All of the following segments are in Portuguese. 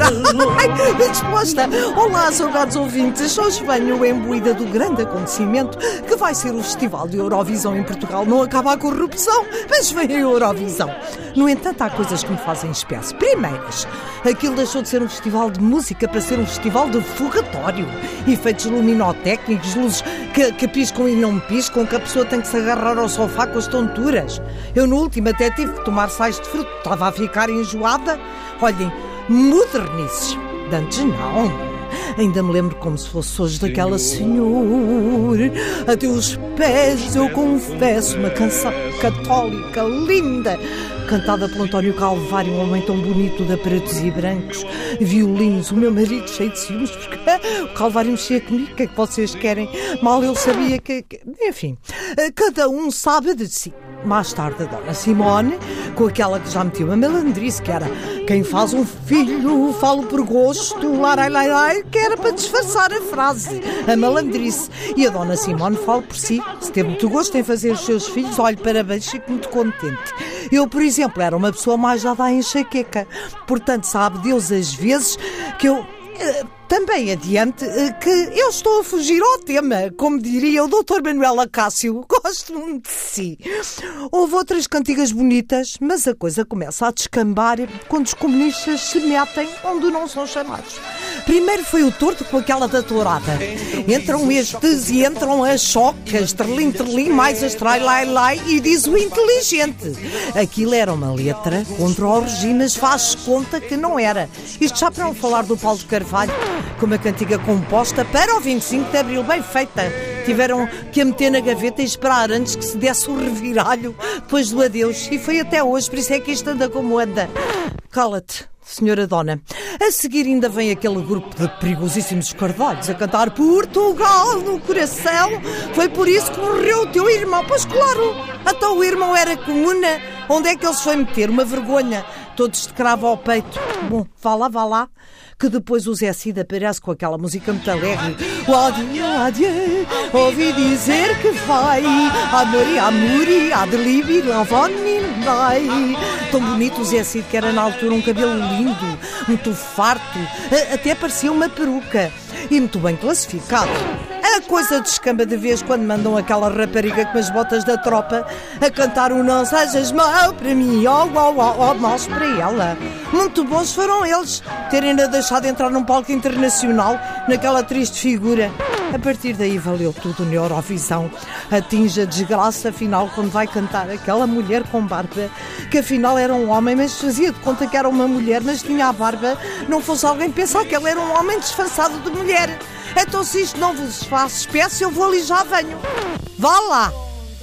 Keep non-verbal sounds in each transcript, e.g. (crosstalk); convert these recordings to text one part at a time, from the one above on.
a. Ai, bem disposta. Olá, saudades ouvintes. Hoje venho imbuída do grande acontecimento que vai ser o Festival de Eurovisão em Portugal. Não acaba a corrupção, mas vem a Eurovisão. No entanto, há coisas que me fazem espécie. Primeiras, aquilo deixou de ser um festival de música para ser um festival de fogatório. Efeitos luminotécnicos, luzes que, que piscam e não piscam, que a pessoa tem que se agarrar ao sofá com as tonturas. Eu, no último, até tive que tomar sais de fruto. Estava a ficar enjoada. Olhem, modernices. De antes não. Ainda me lembro como se fosse hoje daquela senhora. A teus pés eu confesso uma canção católica linda. Cantada pelo António Calvário, um homem tão bonito de aparatos e brancos, violinos, o meu marido cheio de ciúmes, porque o Calvário mexia comigo, o que é que vocês querem? Mal eu sabia que- Enfim, cada um sabe de si. Mais tarde, a Dona Simone, com aquela que já metiu a melandrice, que era quem faz um filho, falo por gosto, larai, lai, que era para disfarçar a frase, a malandrice. E a Dona Simone fala por si, se teve muito gosto em fazer os seus filhos, olhe, parabéns, fico muito contente. Eu, por exemplo, era uma pessoa mais dada à enxaqueca, portanto, sabe Deus as vezes que eu. Também adiante eh, que eu estou a fugir ao tema, como diria o Dr. Manuel Acácio. (laughs) Gosto muito de si. Houve outras cantigas bonitas, mas a coisa começa a descambar quando os comunistas se metem onde não são chamados. Primeiro foi o torto com aquela da tourada. Entram estes e entram as chocas, trelin, trelin, mais as trai, lai, lai, e diz o inteligente. Aquilo era uma letra contra o mas faz conta que não era. Isto já para não falar do Paulo de Carvalho, com uma cantiga composta para o 25 de Abril, bem feita. Tiveram que a meter na gaveta e esperar antes que se desse o reviralho depois do adeus. E foi até hoje, por isso é que isto anda como anda. Cala-te. Senhora Dona, a seguir ainda vem aquele grupo de perigosíssimos cardalhos a cantar Portugal no coração. Foi por isso que morreu o teu irmão. Pois claro, até o irmão era comuna. Onde é que ele se foi meter? Uma vergonha. Todos de cravo ao peito. Bom, vá lá, vá lá. Que depois o Zé Cid aparece com aquela música muito alegre. O adieu, ouvi dizer que vai. Amor e amor e lavani, vai. Tão bonito o Zé Cid, que era na altura um cabelo lindo, muito farto, a- até parecia uma peruca. E muito bem classificado. A coisa descamba de vez quando mandam aquela rapariga com as botas da tropa a cantar o Não Sejas Mau para mim, oh, oh, oh, oh, maus para ela. Muito bons foram eles terem-na deixado entrar num palco internacional naquela triste figura. A partir daí valeu tudo na Eurovisão. Atinge a desgraça, afinal, quando vai cantar aquela mulher com barba, que afinal era um homem, mas fazia de conta que era uma mulher, mas tinha a barba, não fosse alguém pensar que ele era um homem disfarçado de mulher. Então, se isto não vos faz espécie, eu vou ali já venho. Vá lá!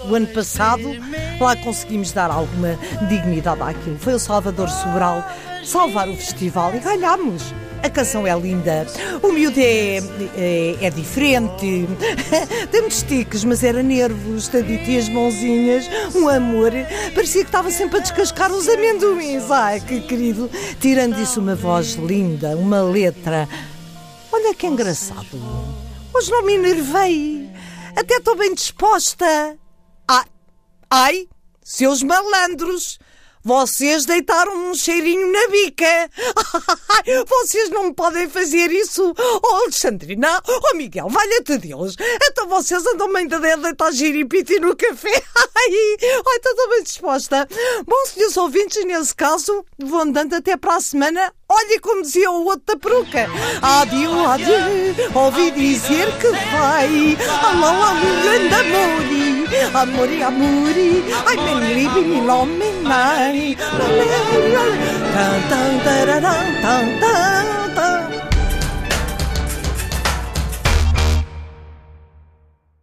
O ano passado, lá conseguimos dar alguma dignidade àquilo. Foi o Salvador Sobral salvar o festival e ganhámos. A canção é linda, o miúdo é, é, é diferente, (laughs) tem muitos tiques, mas era nervos, tadito as mãozinhas, um amor. Parecia que estava sempre a descascar os amendoins. Ai, que querido. Tirando isso, uma voz linda, uma letra. Olha que engraçado. Hoje não me enervei. Até estou bem disposta. Ai, ai, seus malandros. Vocês deitaram um cheirinho na bica. (laughs) Vocês não podem fazer isso. Oh, Alexandrina, oh, Miguel, valha-te Deus. Então vocês andam-me ainda a deitar giripiti no café. (laughs) Ai, estou bem disposta. Bom, senhores ouvintes, nesse caso, vou andando até para a semana. Olha como dizia o outro da peruca. Adio, adio, ouvi dizer que vai. Alô, alô, grande amori. Amori, amori. Ai, menri, menino, menai. Tan, tan, tararam, tan, tan.